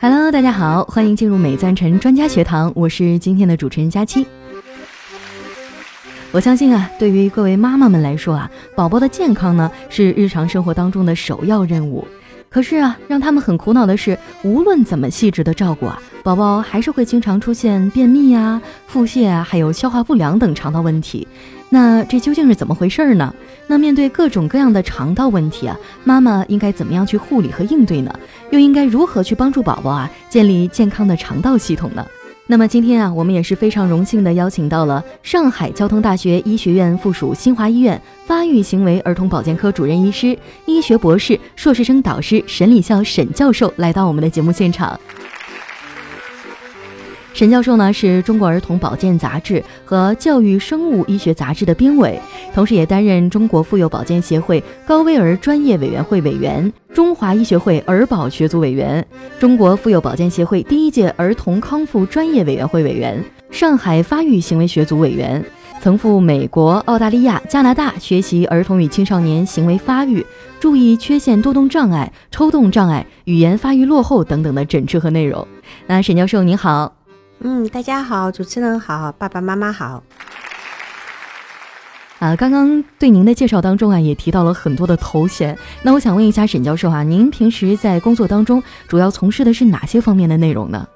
Hello，大家好，欢迎进入美赞臣专家学堂，我是今天的主持人佳期。我相信啊，对于各位妈妈们来说啊，宝宝的健康呢是日常生活当中的首要任务。可是啊，让他们很苦恼的是，无论怎么细致的照顾啊，宝宝还是会经常出现便秘呀、腹泻啊，还有消化不良等肠道问题。那这究竟是怎么回事呢？那面对各种各样的肠道问题啊，妈妈应该怎么样去护理和应对呢？又应该如何去帮助宝宝啊建立健康的肠道系统呢？那么今天啊，我们也是非常荣幸的邀请到了上海交通大学医学院附属新华医院发育行为儿童保健科主任医师、医学博士、硕士生导师沈礼孝沈教授来到我们的节目现场。沈教授呢是中国儿童保健杂志和教育生物医学杂志的编委，同时也担任中国妇幼保健协会高危儿专业委员会委员、中华医学会儿保学组委员、中国妇幼保健协会第一届儿童康复专业委员会委员、上海发育行为学组委员，曾赴美国、澳大利亚、加拿大学习儿童与青少年行为发育、注意缺陷多动障碍、抽动障碍、语言发育落后等等的诊治和内容。那沈教授您好。嗯，大家好，主持人好，爸爸妈妈好。啊，刚刚对您的介绍当中啊，也提到了很多的头衔。那我想问一下沈教授啊，您平时在工作当中主要从事的是哪些方面的内容呢？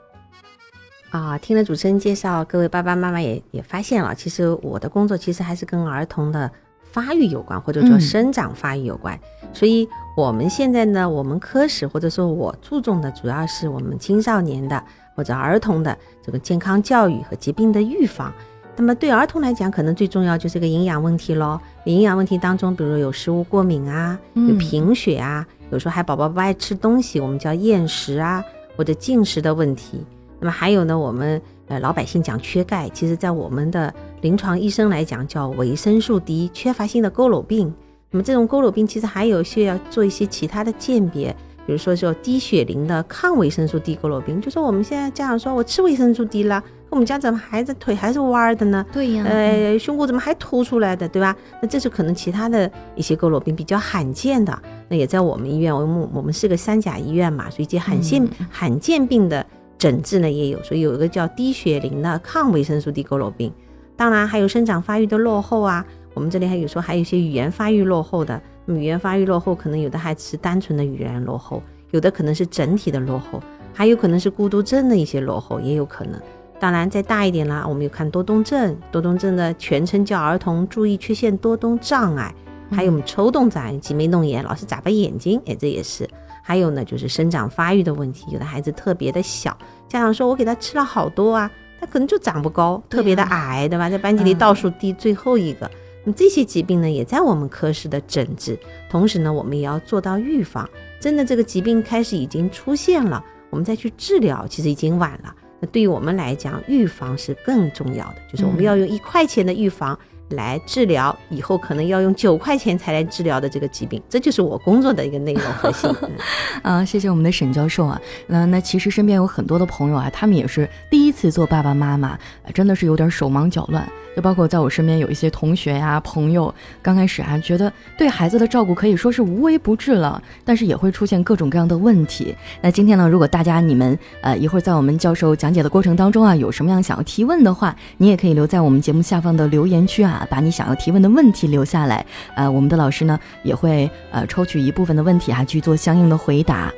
啊，听了主持人介绍，各位爸爸妈妈也也发现了，其实我的工作其实还是跟儿童的发育有关，或者说生长发育有关。所以我们现在呢，我们科室或者说我注重的主要是我们青少年的。或者儿童的这个健康教育和疾病的预防，那么对儿童来讲，可能最重要就是个营养问题喽。营养问题当中，比如有食物过敏啊，有贫血啊，有时候还宝宝不爱吃东西，我们叫厌食啊，或者进食的问题。那么还有呢，我们呃老百姓讲缺钙，其实在我们的临床医生来讲叫维生素 D 缺乏性的佝偻病。那么这种佝偻病其实还有需要做一些其他的鉴别。比如说，叫低血磷的抗维生素 D 佝偻病，就说我们现在家长说我吃维生素 D 了，我们家怎么孩子腿还是弯的呢？对呀，呃，胸骨怎么还凸出来的，对吧？那这是可能其他的一些佝偻病比较罕见的。那也在我们医院，我们我们是个三甲医院嘛，所以这罕见罕见病的诊治呢也有，所以有一个叫低血磷的抗维生素 D 佝偻病。当然还有生长发育的落后啊，我们这里还有说还有一些语言发育落后的。语言发育落后，可能有的孩子是单纯的语言落后，有的可能是整体的落后，还有可能是孤独症的一些落后，也有可能。当然，再大一点啦，我们有看多动症，多动症的全称叫儿童注意缺陷多动障碍，还有我们抽动障碍、挤眉弄眼、老是眨巴眼睛，哎，这也是。还有呢，就是生长发育的问题，有的孩子特别的小，家长说我给他吃了好多啊，他可能就长不高，特别的矮，对吧？在班级里倒数第最后一个。那这些疾病呢，也在我们科室的诊治，同时呢，我们也要做到预防。真的，这个疾病开始已经出现了，我们再去治疗，其实已经晚了。那对于我们来讲，预防是更重要的，就是我们要用一块钱的预防。来治疗以后可能要用九块钱才来治疗的这个疾病，这就是我工作的一个内容核心。啊，谢谢我们的沈教授啊。那那其实身边有很多的朋友啊，他们也是第一次做爸爸妈妈，真的是有点手忙脚乱。就包括在我身边有一些同学呀、朋友，刚开始啊觉得对孩子的照顾可以说是无微不至了，但是也会出现各种各样的问题。那今天呢，如果大家你们呃一会儿在我们教授讲解的过程当中啊，有什么样想要提问的话，你也可以留在我们节目下方的留言区啊。把你想要提问的问题留下来，呃，我们的老师呢也会呃抽取一部分的问题哈去做相应的回答，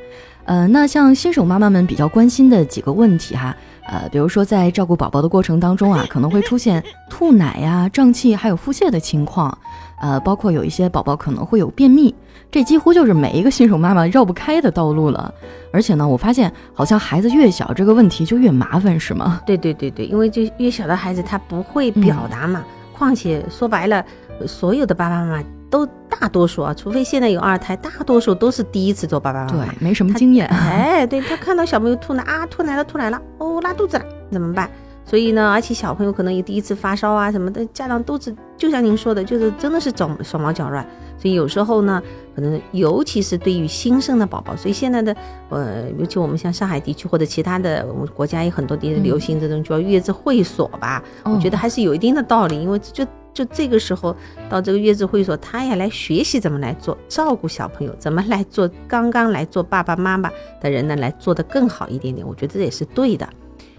呃，那像新手妈妈们比较关心的几个问题哈，呃，比如说在照顾宝宝的过程当中啊，可能会出现吐奶呀、胀气还有腹泻的情况，呃，包括有一些宝宝可能会有便秘，这几乎就是每一个新手妈妈绕不开的道路了。而且呢，我发现好像孩子越小，这个问题就越麻烦，是吗？对对对对，因为就越小的孩子他不会表达嘛。况且说白了，所有的爸爸妈妈都大多数啊，除非现在有二胎，大多数都是第一次做爸爸妈妈，对，没什么经验。哎，对他看到小朋友吐奶啊，吐奶了，吐奶了，哦，拉肚子了，怎么办？所以呢，而且小朋友可能也第一次发烧啊什么的，家长都是就像您说的，就是真的是手手忙脚乱。所以有时候呢，可能尤其是对于新生的宝宝，所以现在的呃，尤其我们像上海地区或者其他的我们国家有很多地流行这种叫月子会所吧，我觉得还是有一定的道理，因为就就这个时候到这个月子会所，他也来学习怎么来做照顾小朋友，怎么来做刚刚来做爸爸妈妈的人呢，来做得更好一点点。我觉得这也是对的。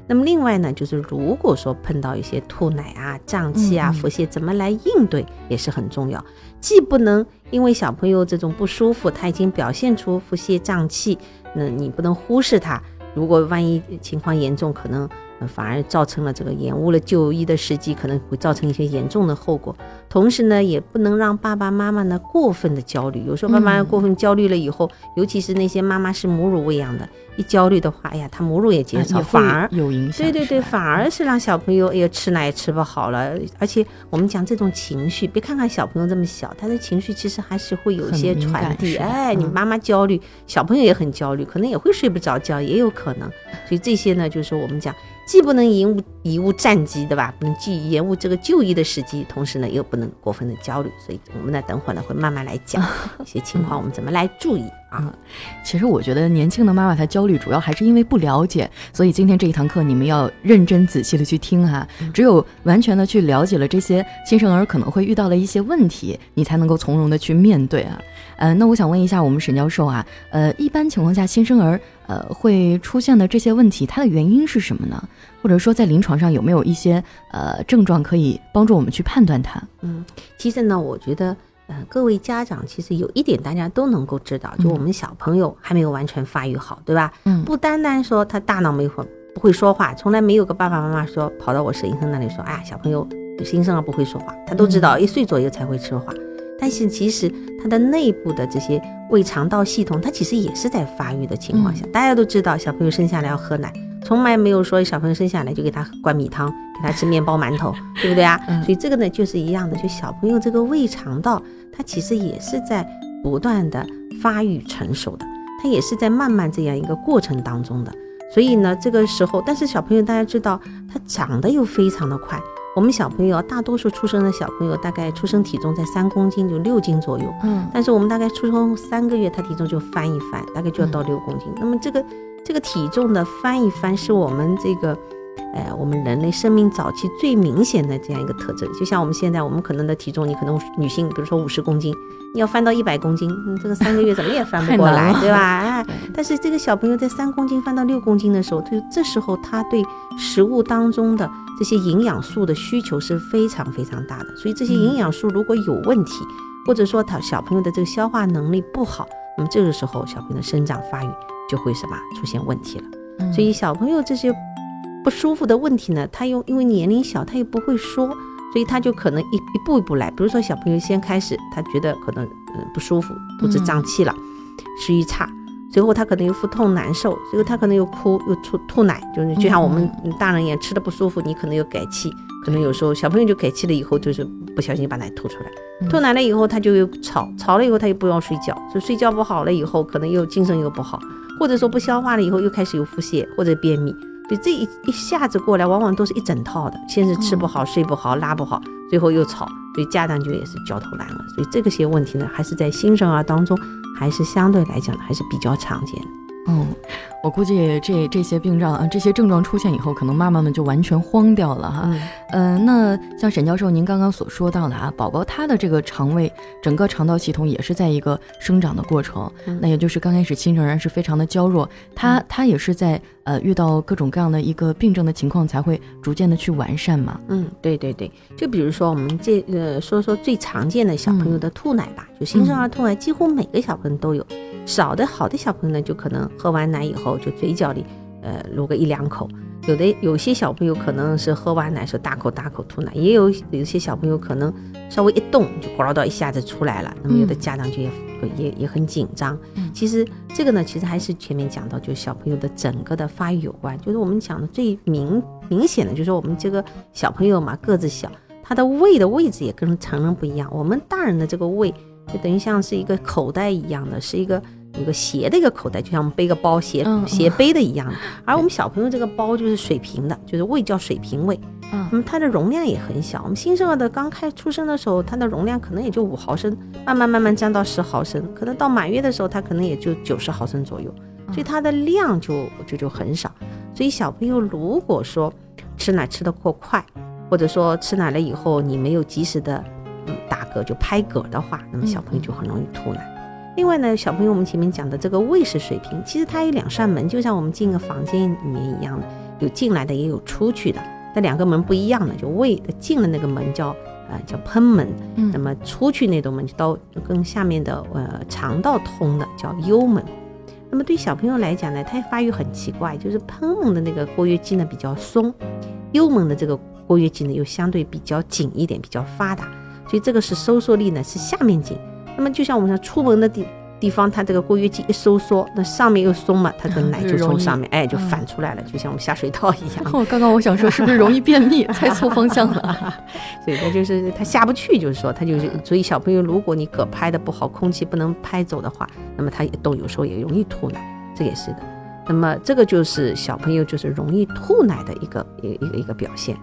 那么另外呢，就是如果说碰到一些吐奶啊、胀气啊、腹泻，怎么来应对也是很重要。既不能因为小朋友这种不舒服，他已经表现出腹泻、胀气，那你不能忽视他。如果万一情况严重，可能。反而造成了这个延误了就医的时机，可能会造成一些严重的后果。同时呢，也不能让爸爸妈妈呢过分的焦虑。有时候爸妈过分焦虑了以后，尤其是那些妈妈是母乳喂养的，一焦虑的话，哎呀，她母乳也减少，反而有影响。对对对，反而是让小朋友哎呀吃奶吃不好了。而且我们讲这种情绪，别看看小朋友这么小，他的情绪其实还是会有一些传递。哎，你妈妈焦虑，小朋友也很焦虑，可能也会睡不着觉，也有可能。所以这些呢，就是我们讲。既不能延误延误战机，对吧？不能既延误这个就医的时机，同时呢又不能过分的焦虑。所以我们呢等会儿呢会慢慢来讲一些情况，我们怎么来注意啊？其实我觉得年轻的妈妈她焦虑，主要还是因为不了解。所以今天这一堂课你们要认真仔细的去听哈。只有完全的去了解了这些新生儿可能会遇到的一些问题，你才能够从容的去面对啊。呃，那我想问一下我们沈教授啊，呃，一般情况下新生儿。呃，会出现的这些问题，它的原因是什么呢？或者说，在临床上有没有一些呃症状可以帮助我们去判断它？嗯，其实呢，我觉得，呃，各位家长其实有一点大家都能够知道，就我们小朋友还没有完全发育好，对吧？嗯，不单单说他大脑没会不会说话，从来没有个爸爸妈妈说跑到我沈医生那里说，哎呀，小朋友新生儿不会说话，他都知道一岁左右才会说话。但是其实它的内部的这些胃肠道系统，它其实也是在发育的情况下。大家都知道，小朋友生下来要喝奶，从来没有说小朋友生下来就给他灌米汤，给他吃面包馒头，对不对啊？所以这个呢就是一样的，就小朋友这个胃肠道，它其实也是在不断的发育成熟的，它也是在慢慢这样一个过程当中的。所以呢，这个时候，但是小朋友大家知道，他长得又非常的快。我们小朋友大多数出生的小朋友大概出生体重在三公斤，就六斤左右。嗯，但是我们大概出生三个月，他体重就翻一翻，大概就要到六公斤。那么这个这个体重的翻一翻，是我们这个，呃，我们人类生命早期最明显的这样一个特征。就像我们现在，我们可能的体重，你可能女性，比如说五十公斤。你要翻到一百公斤，你这个三个月怎么也翻不过来，对吧？哎，但是这个小朋友在三公斤翻到六公斤的时候，就这时候他对食物当中的这些营养素的需求是非常非常大的。所以这些营养素如果有问题，或者说他小朋友的这个消化能力不好，那么这个时候小朋友的生长发育就会什么出现问题了。所以小朋友这些不舒服的问题呢，他又因为年龄小，他又不会说。所以他就可能一一步一步来，比如说小朋友先开始，他觉得可能嗯不舒服，肚子胀气了，食欲差，随后他可能又腹痛难受，随后他可能又哭又吐吐奶，就是就像我们大人一样，吃的不舒服，你可能又改气，可能有时候小朋友就改气了以后，就是不小心把奶吐出来，吐奶了以后他就又吵，吵了以后他又不要睡觉，就睡觉不好了以后，可能又精神又不好，或者说不消化了以后又开始有腹泻或者便秘。所以这一一下子过来，往往都是一整套的，先是吃不好、睡不好、拉不好，最后又吵，所以家长就也是焦头烂额。所以这个些问题呢，还是在新生儿当中，还是相对来讲还是比较常见的。嗯。我估计这这些病状啊，这些症状出现以后，可能妈妈们就完全慌掉了哈。嗯，那像沈教授您刚刚所说到的啊，宝宝他的这个肠胃整个肠道系统也是在一个生长的过程，那也就是刚开始新生儿是非常的娇弱，他他也是在呃遇到各种各样的一个病症的情况才会逐渐的去完善嘛。嗯，对对对，就比如说我们这呃说说最常见的小朋友的吐奶吧，就新生儿吐奶，几乎每个小朋友都有。少的好的小朋友呢，就可能喝完奶以后，就嘴角里，呃，撸个一两口；有的有些小朋友可能是喝完奶时候大口大口吐奶，也有有些小朋友可能稍微一动就呱到一下子出来了。那么有的家长就也也也很紧张。其实这个呢，其实还是前面讲到，就是小朋友的整个的发育有关。就是我们讲的最明明显的，就是我们这个小朋友嘛，个子小，他的胃的位置也跟成人不一样。我们大人的这个胃。就等于像是一个口袋一样的，是一个一个斜的一个口袋，就像我们背个包斜斜背的一样的。而我们小朋友这个包就是水平的，就是胃叫水平胃。嗯，那么它的容量也很小。我们新生儿的刚开出生的时候，它的容量可能也就五毫升，慢慢慢慢降到十毫升，可能到满月的时候，它可能也就九十毫升左右。所以它的量就就就很少。所以小朋友如果说吃奶吃的过快，或者说吃奶了以后你没有及时的嗯打嗝就拍嗝的话，那么小朋友就很容易吐奶。另外呢，小朋友我们前面讲的这个胃食水平，其实它有两扇门，就像我们进个房间里面一样的，有进来的也有出去的。那两个门不一样的，就胃进了那个门叫呃叫喷门，那么出去那种门就到跟下面的呃肠道通的叫幽门。那么对小朋友来讲呢，他发育很奇怪，就是喷门的那个括约肌呢比较松，幽门的这个括约肌呢又相对比较紧一点，比较发达，所以这个是收缩力呢是下面紧。那么就像我们说出门的地。地方，它这个括约肌一收缩，那上面又松嘛，它的奶就从上面哎就反出来了，就像我们下水道一样。刚刚我想说，是不是容易便秘？猜错方向了。所以它就是它下不去，就是说它就是，所以小朋友如果你嗝拍的不好，空气不能拍走的话，那么他都有时候也容易吐奶，这也是的。那么这个就是小朋友就是容易吐奶的一个一一个一个表现。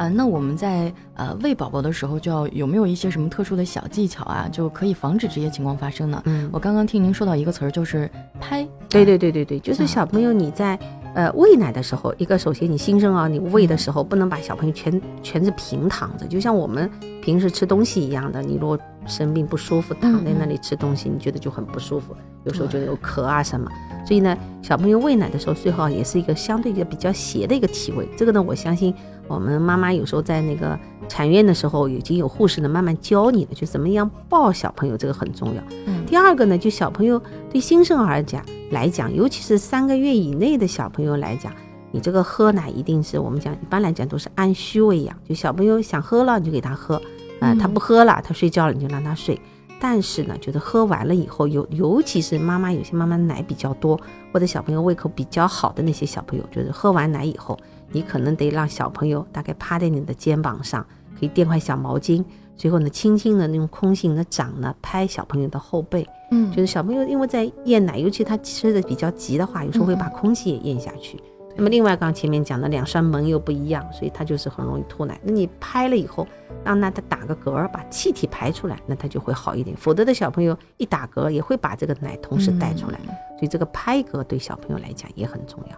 啊，那我们在呃喂宝宝的时候，就要有没有一些什么特殊的小技巧啊，就可以防止这些情况发生呢？嗯，我刚刚听您说到一个词儿，就是拍。对对对对对，就是小朋友你在呃喂奶的时候，一个首先你新生儿你喂的时候，不能把小朋友全全是平躺着，就像我们平时吃东西一样的，你如果生病不舒服躺在那里吃东西，你觉得就很不舒服，有时候就有咳啊什么。所以呢，小朋友喂奶的时候最好也是一个相对一个比较斜的一个体位。这个呢，我相信。我们妈妈有时候在那个产院的时候，已经有护士呢慢慢教你了，就怎么样抱小朋友，这个很重要。嗯，第二个呢，就小朋友对新生儿讲来讲，尤其是三个月以内的小朋友来讲，你这个喝奶一定是我们讲一般来讲都是按需喂养，就小朋友想喝了你就给他喝，啊，他不喝了他睡觉了你就让他睡。但是呢，就是喝完了以后，尤尤其是妈妈有些妈妈奶比较多，或者小朋友胃口比较好的那些小朋友，就是喝完奶以后。你可能得让小朋友大概趴在你的肩膀上，可以垫块小毛巾，最后呢，轻轻的那种空心的掌呢拍小朋友的后背，嗯，就是小朋友因为在咽奶，尤其他吃的比较急的话，有时候会把空气也咽下去。那么另外，刚前面讲的两扇门又不一样，所以他就是很容易吐奶。那你拍了以后，让那他打个嗝，把气体排出来，那他就会好一点。否则的小朋友一打嗝也会把这个奶同时带出来，所以这个拍嗝对小朋友来讲也很重要。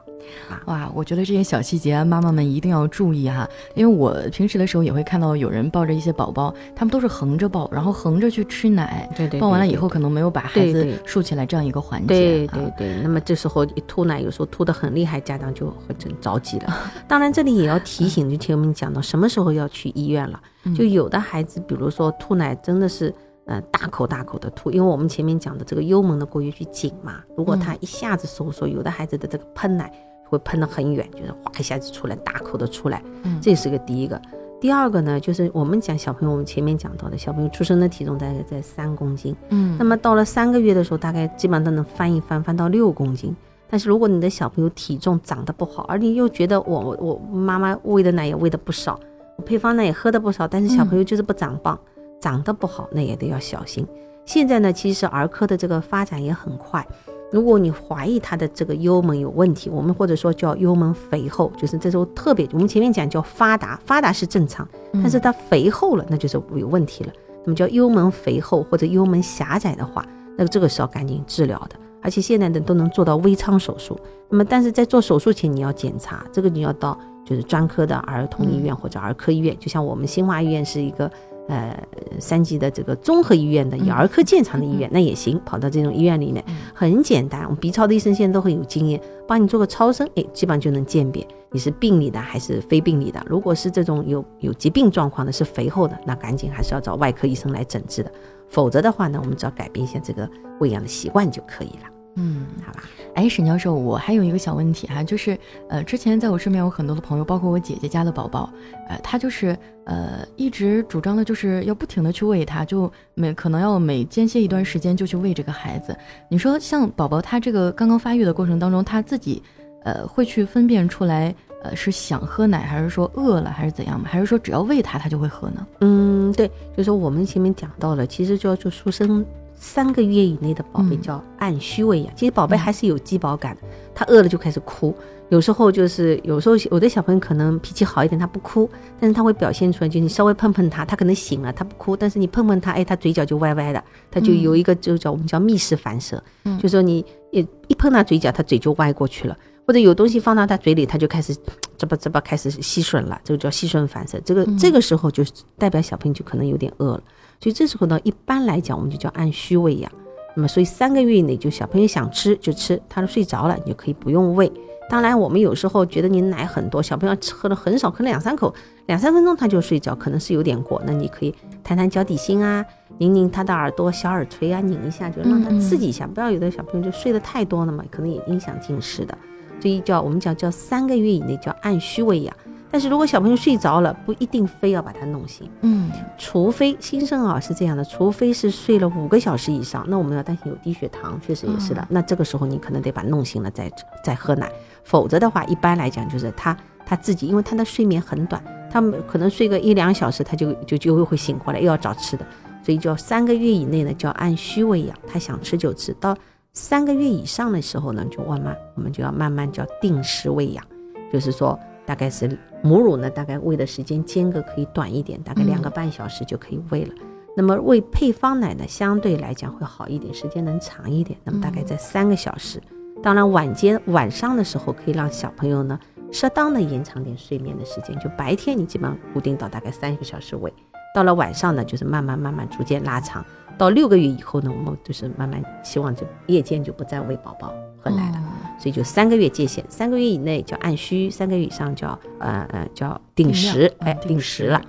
啊哇，我觉得这些小细节妈妈们一定要注意哈，因为我平时的时候也会看到有人抱着一些宝宝，他们都是横着抱，然后横着去吃奶，对对，抱完了以后可能没有把孩子竖起来这样一个环节，对对对。那么这时候一吐奶，有时候吐得很厉害，家长就会很着急了。当然这里也要提醒，就听我们讲到什么时候要去医院了。就有的孩子，比如说吐奶真的是呃大口大口的吐，因为我们前面讲的这个幽门的括约肌紧嘛，如果他一下子收缩，有的孩子的这个喷奶。会喷得很远，就是哗一下子出来，大口的出来，这是个第一个。第二个呢，就是我们讲小朋友，我们前面讲到的小朋友出生的体重大概在三公斤，嗯，那么到了三个月的时候，大概基本上都能翻一翻，翻到六公斤。但是如果你的小朋友体重长得不好，而你又觉得我我我妈妈喂的奶也喂的不少，我配方呢也喝的不少，但是小朋友就是不长棒，长得不好，那也得要小心。现在呢，其实儿科的这个发展也很快。如果你怀疑他的这个幽门有问题，我们或者说叫幽门肥厚，就是这时候特别，我们前面讲叫发达，发达是正常，但是它肥厚了，那就是有问题了。那么叫幽门肥厚或者幽门狭窄的话，那这个是要赶紧治疗的。而且现在的都能做到微创手术。那么但是在做手术前你要检查，这个你要到就是专科的儿童医院或者儿科医院，就像我们新华医院是一个。呃，三级的这个综合医院的以儿科见长的医院，那也行。跑到这种医院里面，很简单。我们 B 超的医生现在都很有经验，帮你做个超声，哎，基本上就能鉴别你是病理的还是非病理的。如果是这种有有疾病状况的，是肥厚的，那赶紧还是要找外科医生来诊治的。否则的话呢，我们只要改变一下这个喂养的习惯就可以了。嗯，好吧。哎，沈教授，我还有一个小问题哈，就是呃，之前在我身边有很多的朋友，包括我姐姐家的宝宝，呃，他就是呃，一直主张的就是要不停的去喂他，就每可能要每间歇一段时间就去喂这个孩子。你说像宝宝他这个刚刚发育的过程当中，他自己呃会去分辨出来，呃是想喝奶还是说饿了还是怎样吗？还是说只要喂他他就会喝呢？嗯，对，就是我们前面讲到了，其实就要做出生。三个月以内的宝贝叫按需喂养，其实宝贝还是有饥饱感的，他饿了就开始哭，有时候就是有时候有的小朋友可能脾气好一点，他不哭，但是他会表现出来，就你稍微碰碰他，他可能醒了，他不哭，但是你碰碰他，哎，他嘴角就歪歪的，他就有一个就叫我们叫密室反射，就说你一一碰他嘴角，他嘴就歪过去了，或者有东西放到他嘴里，他就开始这吧这吧开始吸吮了，这个叫吸吮反射。这个这个时候就代表小朋友就可能有点饿了，所以这时候呢，一般来讲我们就叫按需喂养。那么所以三个月以内就小朋友想吃就吃，他都睡着了你就可以不用喂。当然，我们有时候觉得你奶很多，小朋友喝了很少，喝两三口，两三分钟他就睡着，可能是有点过。那你可以弹弹脚底心啊，拧拧他的耳朵，小耳垂啊，拧一下，就让他刺激一下。不要有的小朋友就睡得太多了嘛，可能也影响进食的。所以叫我们讲叫三个月以内叫按需喂养。但是如果小朋友睡着了，不一定非要把他弄醒，嗯，除非新生儿是这样的，除非是睡了五个小时以上，那我们要担心有低血糖，确实也是的。那这个时候你可能得把弄醒了再再喝奶，否则的话，一般来讲就是他他自己，因为他的睡眠很短，他们可能睡个一两小时，他就就就会醒过来，又要找吃的，所以叫三个月以内呢叫按需喂养，他想吃就吃。到三个月以上的时候呢，就慢慢我们就要慢慢叫定时喂养，就是说。大概是母乳呢，大概喂的时间间隔可以短一点，大概两个半小时就可以喂了。那么喂配方奶呢，相对来讲会好一点，时间能长一点。那么大概在三个小时。当然晚间晚上的时候可以让小朋友呢适当的延长点睡眠的时间，就白天你基本上固定到大概三个小时喂，到了晚上呢就是慢慢慢慢逐渐拉长。到六个月以后呢，我们就是慢慢希望就夜间就不再喂宝宝喝奶了。所以就三个月界限，三个月以内叫按需，三个月以上叫呃呃叫定时，哎定时了。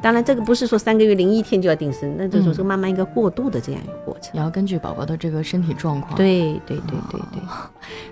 当然这个不是说三个月零一天就要定时，那这种是慢慢一个过渡的这样一个过程，也要根据宝宝的这个身体状况。对对对对对。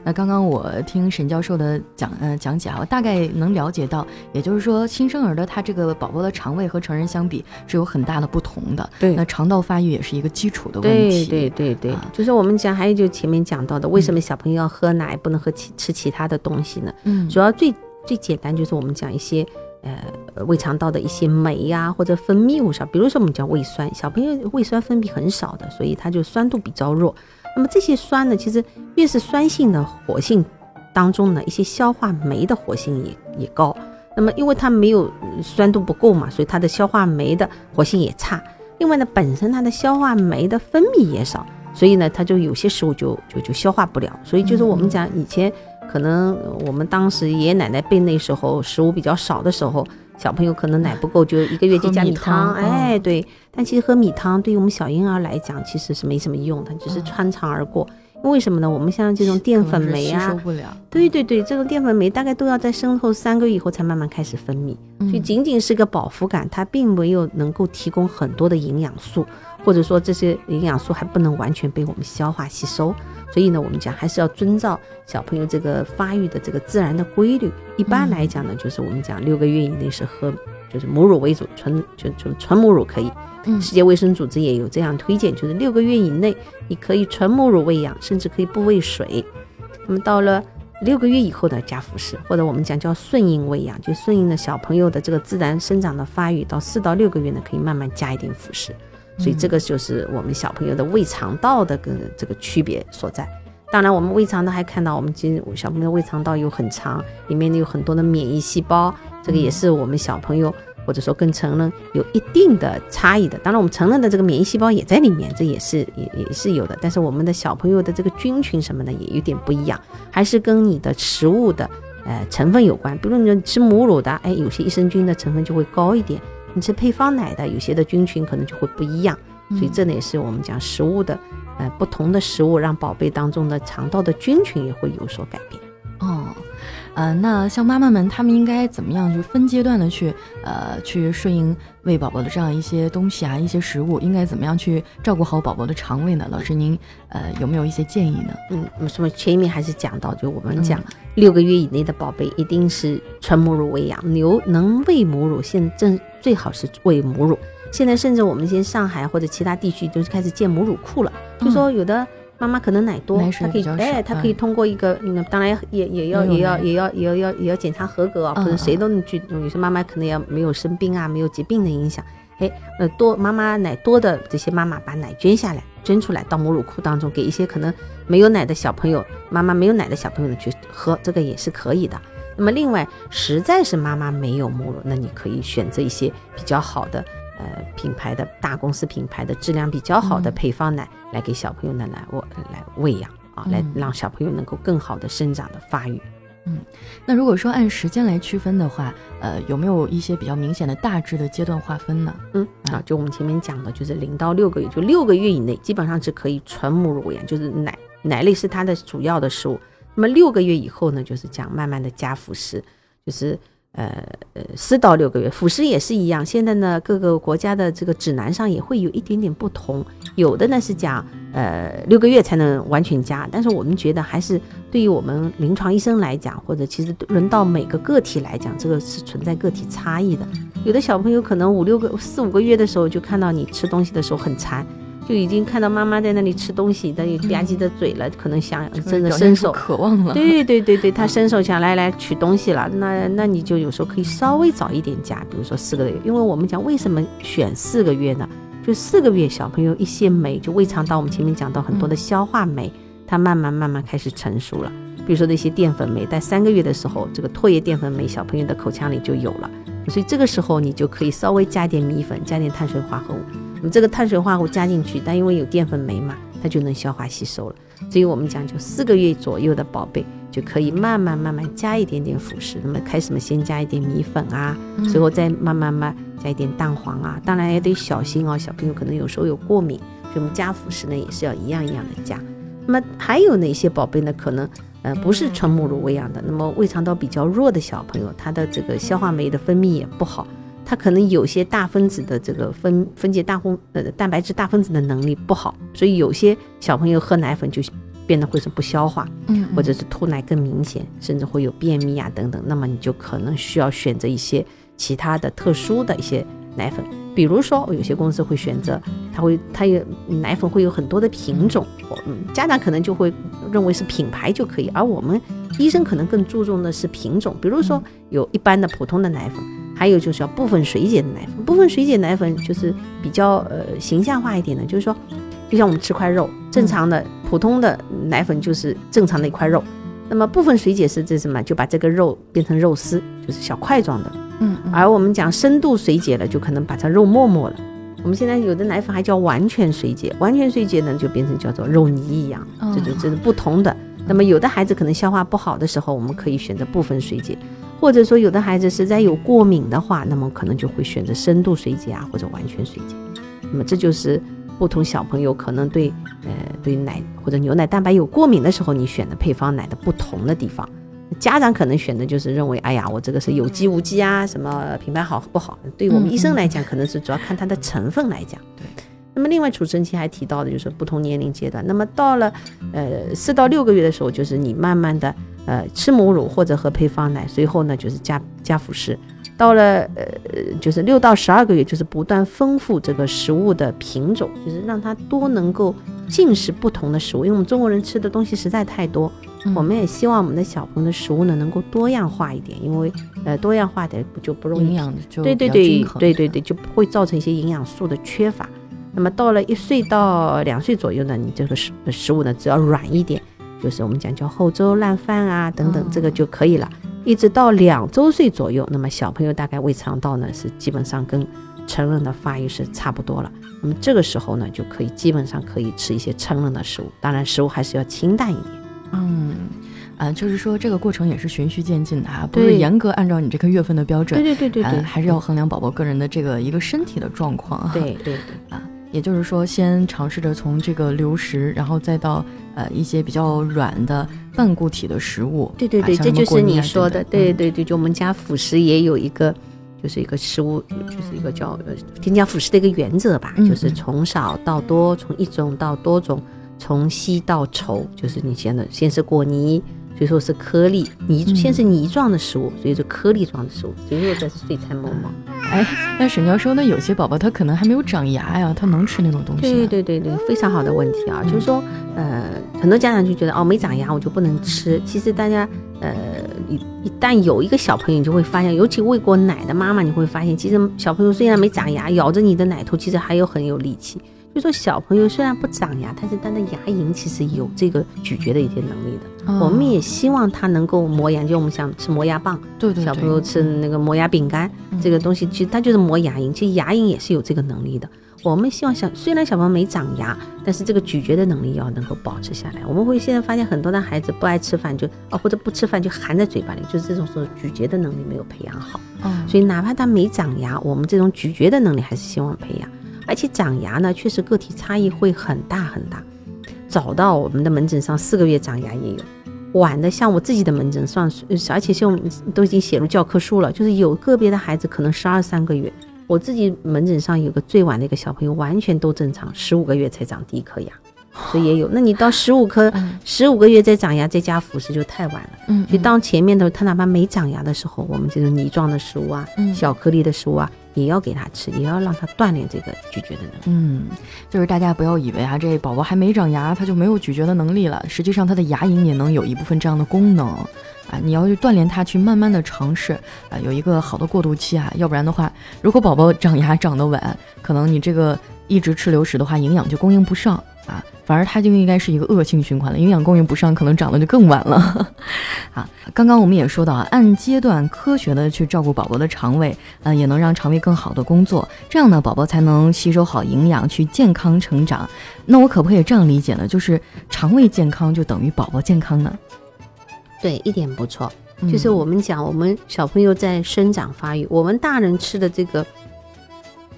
那刚刚我听沈教授的讲呃讲解啊，我大概能了解到，也就是说新生儿的他这个宝宝的肠胃和成人相比是有很大的不同的。对。那肠道发育也是一个基础的问题。对对对对，就是我们讲还有就前面讲到的，为什么小朋友要喝奶？不能喝其吃其他的东西呢？嗯，主要最最简单就是我们讲一些呃胃肠道的一些酶呀或者分泌物上，比如说我们讲胃酸，小朋友胃酸分泌很少的，所以它就酸度比较弱。那么这些酸呢，其实越是酸性的活性当中呢，一些消化酶的活性也也高。那么因为它没有酸度不够嘛，所以它的消化酶的活性也差。另外呢，本身它的消化酶的分泌也少。所以呢，它就有些食物就就就消化不了。所以就是我们讲以前可能我们当时爷爷奶奶辈那时候食物比较少的时候，小朋友可能奶不够，就一个月就加米汤。哎，对。但其实喝米汤对于我们小婴儿来讲其实是没什么用，的只是穿肠而过。为什么呢？我们像这种淀粉酶啊，对对对，这种淀粉酶大概都要在生后三个月以后才慢慢开始分泌，所以仅仅是个饱腹感，它并没有能够提供很多的营养素。或者说这些营养素还不能完全被我们消化吸收，所以呢，我们讲还是要遵照小朋友这个发育的这个自然的规律。一般来讲呢，就是我们讲六个月以内是喝就是母乳为主，纯就就纯母乳可以。世界卫生组织也有这样推荐，就是六个月以内你可以纯母乳喂养，甚至可以不喂水。那么到了六个月以后呢，加辅食，或者我们讲叫顺应喂养，就顺应了小朋友的这个自然生长的发育。到四到六个月呢，可以慢慢加一点辅食。所以这个就是我们小朋友的胃肠道的跟这个区别所在。当然，我们胃肠道还看到，我们今小朋友的胃肠道有很长，里面有很多的免疫细胞，这个也是我们小朋友或者说跟成人有一定的差异的。当然，我们成人的这个免疫细胞也在里面，这也是也也是有的。但是我们的小朋友的这个菌群什么的也有点不一样，还是跟你的食物的呃成分有关。比如你吃母乳的，哎，有些益生菌的成分就会高一点。你吃配方奶的，有些的菌群可能就会不一样，所以这呢也是我们讲食物的，呃，不同的食物让宝贝当中的肠道的菌群也会有所改变。哦。呃，那像妈妈们，她们应该怎么样就分阶段的去，呃，去顺应喂宝宝的这样一些东西啊，一些食物，应该怎么样去照顾好宝宝的肠胃呢？老师，您呃有没有一些建议呢？嗯，什么前面还是讲到，就我们讲六个月以内的宝贝一定是纯母乳喂养，牛能喂母乳，现正最好是喂母乳。现在甚至我们一些上海或者其他地区就是开始建母乳库了，就说有的。妈妈可能奶多，她可以哎，她可以通过一个，嗯，当然也也要也要也要也要要也要检查合格啊，不能谁都能去。有些妈妈可能要没有生病啊，没有疾病的影响，哎，呃，多妈妈奶多的这些妈妈把奶捐下来，捐出来到母乳库当中，给一些可能没有奶的小朋友，妈妈没有奶的小朋友呢去喝，这个也是可以的。那么另外，实在是妈妈没有母乳，那你可以选择一些比较好的。呃，品牌的大公司品牌的质量比较好的配方奶，来给小朋友呢来我来喂养啊，来让小朋友能够更好的生长的发育。嗯，那如果说按时间来区分的话，呃，有没有一些比较明显的大致的阶段划分呢？嗯，啊，就我们前面讲的，就是零到六个月，就六个月以内，基本上是可以纯母乳喂养，就是奶奶类是它的主要的食物。那么六个月以后呢，就是讲慢慢的加辅食，就是。呃，四到六个月，辅食也是一样。现在呢，各个国家的这个指南上也会有一点点不同。有的呢是讲，呃，六个月才能完全加。但是我们觉得，还是对于我们临床医生来讲，或者其实轮到每个个体来讲，这个是存在个体差异的。有的小朋友可能五六个、四五个月的时候就看到你吃东西的时候很馋。就已经看到妈妈在那里吃东西，等于吧唧着嘴了，可能想真的伸手渴望了。对对对对，他伸手想来来取东西了。那那你就有时候可以稍微早一点加，比如说四个月，因为我们讲为什么选四个月呢？就四个月小朋友一些酶，就胃肠道，我们前面讲到很多的消化酶，它慢慢慢慢开始成熟了。比如说那些淀粉酶，在三个月的时候，这个唾液淀粉酶小朋友的口腔里就有了，所以这个时候你就可以稍微加点米粉，加点碳水化合物。我们这个碳水化合物加进去，但因为有淀粉酶嘛，它就能消化吸收了。所以我们讲，就四个月左右的宝贝就可以慢慢慢慢加一点点辅食。那么开始嘛，先加一点米粉啊，随后再慢慢慢加一点蛋黄啊。当然也得小心哦，小朋友可能有时候有过敏，所以我们加辅食呢也是要一样一样的加。那么还有哪些宝贝呢？可能呃不是纯母乳喂养的，那么胃肠道比较弱的小朋友，他的这个消化酶的分泌也不好。它可能有些大分子的这个分分解大分呃蛋白质大分子的能力不好，所以有些小朋友喝奶粉就变得会是不消化，嗯，或者是吐奶更明显，甚至会有便秘啊等等。那么你就可能需要选择一些其他的特殊的一些奶粉，比如说有些公司会选择，它会它有奶粉会有很多的品种，嗯，家长可能就会认为是品牌就可以，而我们医生可能更注重的是品种，比如说有一般的普通的奶粉。还有就是要部分水解的奶粉，部分水解奶粉就是比较呃形象化一点的，就是说，就像我们吃块肉，正常的普通的奶粉就是正常的一块肉，那么部分水解是这什么？就把这个肉变成肉丝，就是小块状的。嗯，而我们讲深度水解了，就可能把它肉沫沫了。我们现在有的奶粉还叫完全水解，完全水解呢就变成叫做肉泥一样，这就这是不同的。那么有的孩子可能消化不好的时候，我们可以选择部分水解。或者说，有的孩子实在有过敏的话，那么可能就会选择深度水解啊，或者完全水解。那么这就是不同小朋友可能对呃对奶或者牛奶蛋白有过敏的时候，你选的配方奶的不同的地方。家长可能选的就是认为，哎呀，我这个是有机无机啊，什么品牌好不好？对我们医生来讲，可能是主要看它的成分来讲。对。那么另外，储存期还提到的就是不同年龄阶段。那么到了呃四到六个月的时候，就是你慢慢的。呃，吃母乳或者喝配方奶，随后呢就是加加辅食，到了呃就是六到十二个月，就是不断丰富这个食物的品种，就是让它多能够进食不同的食物，因为我们中国人吃的东西实在太多，我们也希望我们的小朋友的食物呢能够多样化一点，因为呃多样化的就不容易营养就对对对对对对就不会造成一些营养素的缺乏。那么到了一岁到两岁左右呢，你这个食食物呢只要软一点。就是我们讲叫后粥烂饭啊等等，这个就可以了。一直到两周岁左右，那么小朋友大概胃肠道呢是基本上跟成人的发育是差不多了。那么这个时候呢，就可以基本上可以吃一些成人的食物，当然食物还是要清淡一点。嗯，啊，就是说这个过程也是循序渐进的啊，不是严格按照你这个月份的标准。对对对对对，还是要衡量宝宝个人的这个一个身体的状况。对对对啊。也就是说，先尝试着从这个流食，然后再到呃一些比较软的半固体的食物。对对对，这就是你说的。对对对，就我们家辅食也有一个，就是一个食物，就是一个叫呃添加辅食的一个原则吧，就是从少到多，从一种到多种，从稀到稠，就是你先的先是果泥。所以说是颗粒泥，先是泥状的食物，所以说颗粒状的食物，最后再是碎菜馍馍。哎，那沈教授，那有些宝宝他可能还没有长牙呀，他能吃那种东西对对对对，非常好的问题啊，就是说，呃，很多家长就觉得哦，没长牙我就不能吃。其实大家，呃，一一旦有一个小朋友，你就会发现，尤其喂过奶的妈妈，你会发现，其实小朋友虽然没长牙，咬着你的奶头，其实还有很有力气。就说小朋友虽然不长牙，但是他的牙龈其实有这个咀嚼的一些能力的。我们也希望他能够磨牙，就我们想吃磨牙棒，对对，小朋友吃那个磨牙饼干，这个东西其实它就是磨牙龈，其实牙龈也是有这个能力的。我们希望小虽然小朋友没长牙，但是这个咀嚼的能力要能够保持下来。我们会现在发现很多的孩子不爱吃饭就啊或者不吃饭就含在嘴巴里，就是这种时候咀嚼的能力没有培养好。嗯，所以哪怕他没长牙，我们这种咀嚼的能力还是希望培养。而且长牙呢，确实个体差异会很大很大。早到我们的门诊上四个月长牙也有，晚的像我自己的门诊上，而且像都已经写入教科书了，就是有个别的孩子可能十二三个月。我自己门诊上有个最晚的一个小朋友，完全都正常，十五个月才长第一颗牙，所以也有。那你到十五颗、十五个月再长牙再加辅食就太晚了。嗯，所以当前面的他哪怕没长牙的时候，我们这种泥状的食物啊、小颗粒的食物啊，也要给他吃，也要让他锻炼这个咀嚼的能力。嗯，就是大家不要以为啊，这宝宝还没长牙，他就没有咀嚼的能力了。实际上，他的牙龈也能有一部分这样的功能。啊，你要去锻炼他，去慢慢的尝试啊，有一个好的过渡期啊，要不然的话，如果宝宝长牙长得晚，可能你这个一直吃流食的话，营养就供应不上啊，反而它就应该是一个恶性循环了，营养供应不上，可能长得就更晚了。啊，刚刚我们也说到啊，按阶段科学的去照顾宝宝的肠胃，嗯，也能让肠胃更好的工作，这样呢，宝宝才能吸收好营养，去健康成长。那我可不可以这样理解呢？就是肠胃健康就等于宝宝健康呢？对，一点不错。就是我们讲，我们小朋友在生长发育，我们大人吃的这个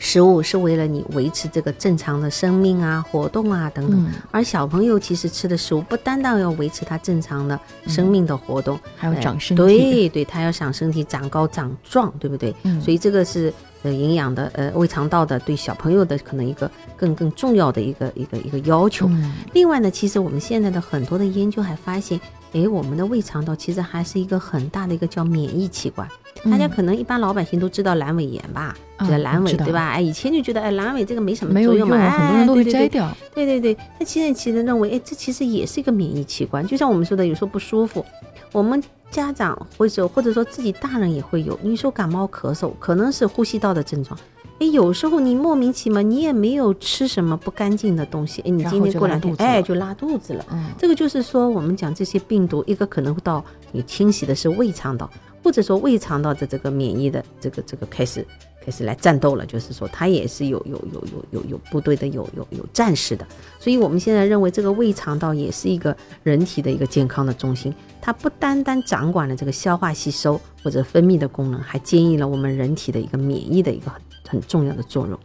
食物是为了你维持这个正常的生命啊、活动啊等等。而小朋友其实吃的食物不单单要维持他正常的生命的活动，还要长身体。对对，他要长身体、长高、长壮，对不对？所以这个是呃营养的呃胃肠道的对小朋友的可能一个更更重要的一个一个一个要求。另外呢，其实我们现在的很多的研究还发现。哎，我们的胃肠道其实还是一个很大的一个叫免疫器官。大家可能一般老百姓都知道阑尾炎吧？觉得阑尾对吧？哎，以前就觉得哎阑尾这个没什么作用嘛，很多人都会摘掉。对对对，那现在其实认为，哎，这其实也是一个免疫器官。就像我们说的，有时候不舒服，我们家长或者或者说自己大人也会有。你说感冒咳嗽，可能是呼吸道的症状。哎，有时候你莫名其妙，你也没有吃什么不干净的东西，哎，你今天过两天，哎，就拉肚子了。嗯，这个就是说，我们讲这些病毒，一个可能到你清洗的是胃肠道，或者说胃肠道的这个免疫的这个这个开始开始来战斗了，就是说它也是有有有有有有部队的，有有有战士的。所以我们现在认为这个胃肠道也是一个人体的一个健康的中心，它不单单掌管了这个消化吸收或者分泌的功能，还兼依了我们人体的一个免疫的一个很。很重要的作用，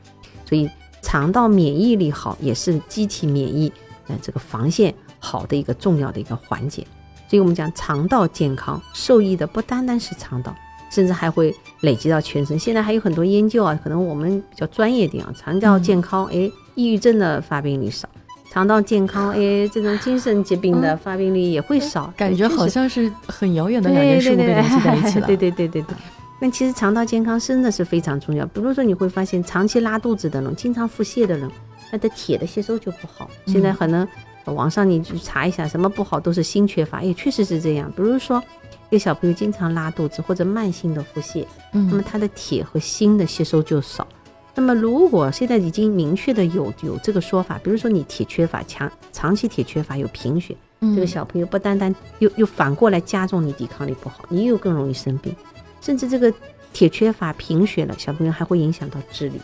所以肠道免疫力好也是机体免疫呃这个防线好的一个重要的一个环节。所以我们讲肠道健康受益的不单单是肠道，甚至还会累积到全身。现在还有很多研究啊，可能我们比较专业点啊，肠道健康，哎，抑郁症的发病率少；肠道健康，哎，这种精神疾病的发病率也会少。感觉好像是很遥远的两件事物被联系在一起了。对对对对对。那其实肠道健康真的是非常重要。比如说，你会发现长期拉肚子的人、经常腹泻的人，他的铁的吸收就不好。现在可能网上你去查一下，什么不好都是锌缺乏，也确实是这样。比如说，一个小朋友经常拉肚子或者慢性的腹泻，那么他的铁和锌的吸收就少。那么如果现在已经明确的有有这个说法，比如说你铁缺乏，强长期铁缺乏有贫血，这个小朋友不单单又又反过来加重你抵抗力不好，你又更容易生病。甚至这个铁缺乏、贫血了，小朋友还会影响到智力。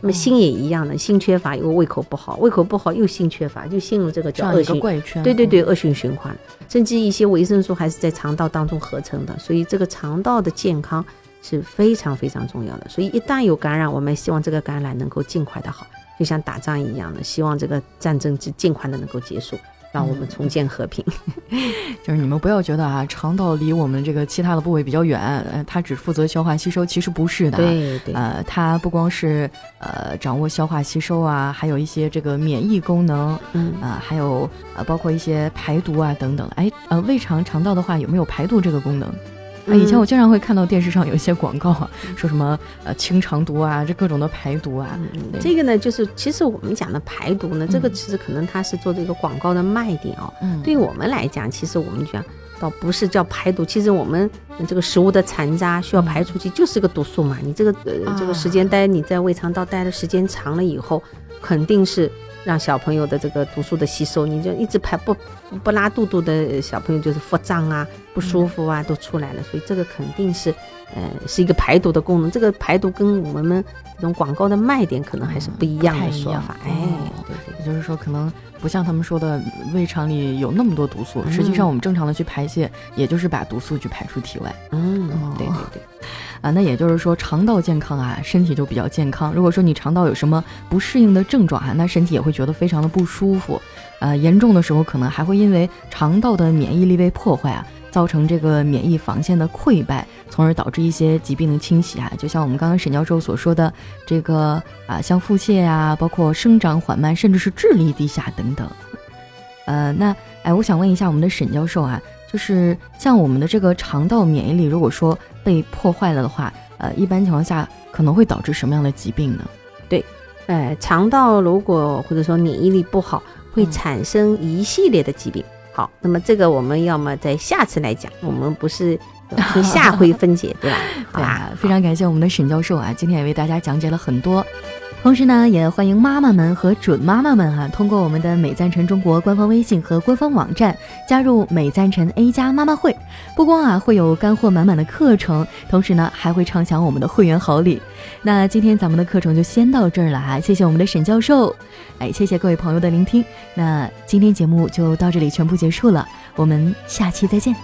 那么锌也一样的，锌缺乏又胃口不好，胃口不好又锌缺乏，就陷入这个叫恶性怪圈。对对对，恶性循环。甚至一些维生素还是在肠道当中合成的，所以这个肠道的健康是非常非常重要的。所以一旦有感染，我们希望这个感染能够尽快的好，就像打仗一样的，希望这个战争尽尽快的能够结束。让我们重建和平，就是你们不要觉得啊，肠道离我们这个其他的部位比较远，呃，它只负责消化吸收，其实不是的。对对，呃，它不光是呃掌握消化吸收啊，还有一些这个免疫功能，嗯啊，还有呃包括一些排毒啊等等。哎，呃，胃肠肠道的话有没有排毒这个功能？以前我经常会看到电视上有一些广告啊，说什么呃清肠毒啊，这各种的排毒啊。这个呢，就是其实我们讲的排毒呢，这个其实可能它是做这个广告的卖点哦。嗯。对于我们来讲，其实我们讲倒不是叫排毒，其实我们这个食物的残渣需要排出去，就是个毒素嘛。你这个呃这个时间待你在胃肠道待的时间长了以后，肯定是让小朋友的这个毒素的吸收，你就一直排不不拉肚肚的小朋友就是腹胀啊、不舒服啊都出来了，所以这个肯定是，呃，是一个排毒的功能。这个排毒跟我们这种广告的卖点可能还是不一样的说法。哎，对对，也就是说可能。不像他们说的，胃肠里有那么多毒素。实际上，我们正常的去排泄，也就是把毒素去排出体外。嗯，对对对。啊，那也就是说，肠道健康啊，身体就比较健康。如果说你肠道有什么不适应的症状啊，那身体也会觉得非常的不舒服。呃，严重的时候，可能还会因为肠道的免疫力被破坏啊。造成这个免疫防线的溃败，从而导致一些疾病的侵袭啊，就像我们刚刚沈教授所说的这个啊，像腹泻呀，包括生长缓慢，甚至是智力低下等等。呃，那哎，我想问一下我们的沈教授啊，就是像我们的这个肠道免疫力，如果说被破坏了的话，呃，一般情况下可能会导致什么样的疾病呢？对，呃，肠道如果或者说免疫力不好，会产生一系列的疾病。好，那么这个我们要么在下次来讲，我们不是下回分解，对吧？好吧，非常感谢我们的沈教授啊，今天也为大家讲解了很多。同时呢，也欢迎妈妈们和准妈妈们哈，通过我们的美赞臣中国官方微信和官方网站加入美赞臣 A 加妈妈会。不光啊会有干货满满的课程，同时呢还会畅享我们的会员好礼。那今天咱们的课程就先到这儿了哈，谢谢我们的沈教授，哎，谢谢各位朋友的聆听。那今天节目就到这里全部结束了，我们下期再见。